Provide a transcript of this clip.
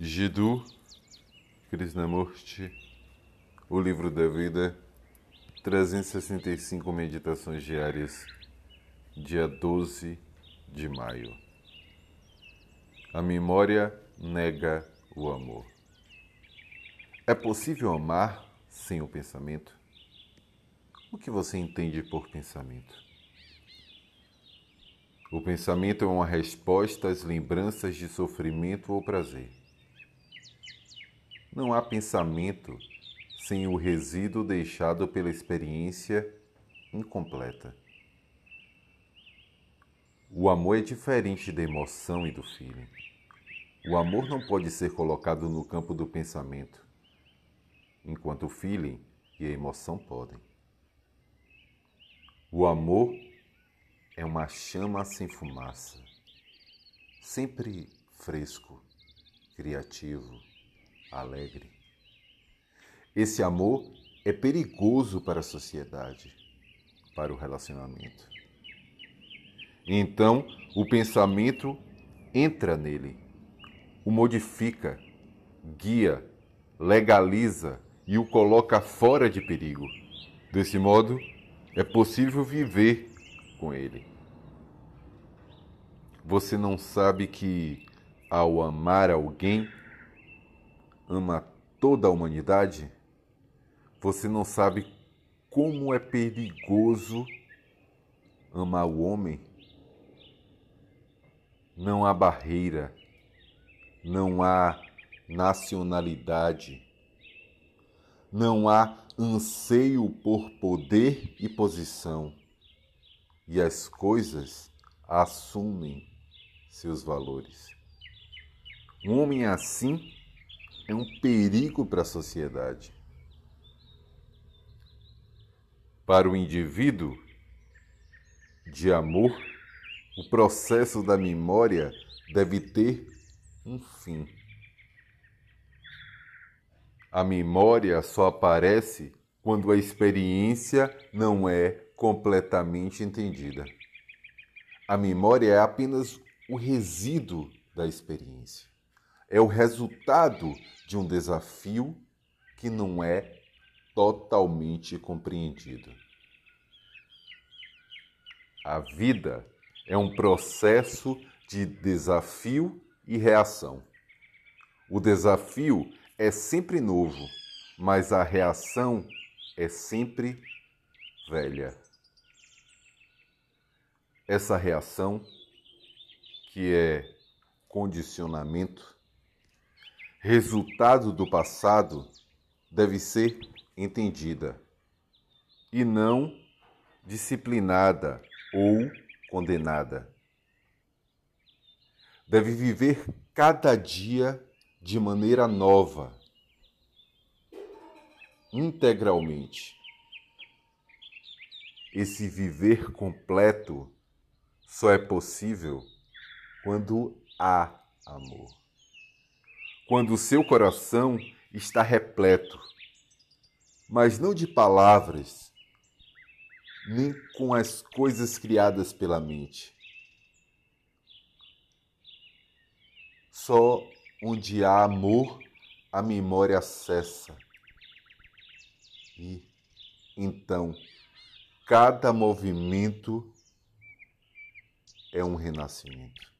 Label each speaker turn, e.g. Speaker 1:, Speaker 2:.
Speaker 1: Jiddu Krishnamurti, O Livro da Vida, 365 Meditações Diárias, dia 12 de maio. A memória nega o amor. É possível amar sem o pensamento? O que você entende por pensamento? O pensamento é uma resposta às lembranças de sofrimento ou prazer. Não há pensamento sem o resíduo deixado pela experiência incompleta. O amor é diferente da emoção e do feeling. O amor não pode ser colocado no campo do pensamento, enquanto o feeling e a emoção podem. O amor é uma chama sem fumaça, sempre fresco, criativo, alegre. Esse amor é perigoso para a sociedade, para o relacionamento. Então, o pensamento entra nele, o modifica, guia, legaliza e o coloca fora de perigo. Desse modo, é possível viver com ele. Você não sabe que, ao amar alguém, ama toda a humanidade? Você não sabe como é perigoso amar o homem? Não há barreira, não há nacionalidade, não há anseio por poder e posição e as coisas assumem seus valores. Um homem assim é um perigo para a sociedade. Para o indivíduo de amor, o processo da memória deve ter um fim. A memória só aparece quando a experiência não é completamente entendida. A memória é apenas o resíduo da experiência. É o resultado de um desafio que não é totalmente compreendido. A vida é um processo de desafio e reação. O desafio é sempre novo, mas a reação é sempre velha essa reação, que é condicionamento, resultado do passado, deve ser entendida e não disciplinada ou condenada. Deve viver cada dia de maneira nova, integralmente. Esse viver completo só é possível quando há amor. Quando o seu coração está repleto, mas não de palavras, nem com as coisas criadas pela mente. Só onde há amor, a memória cessa. E então, cada movimento é um renascimento.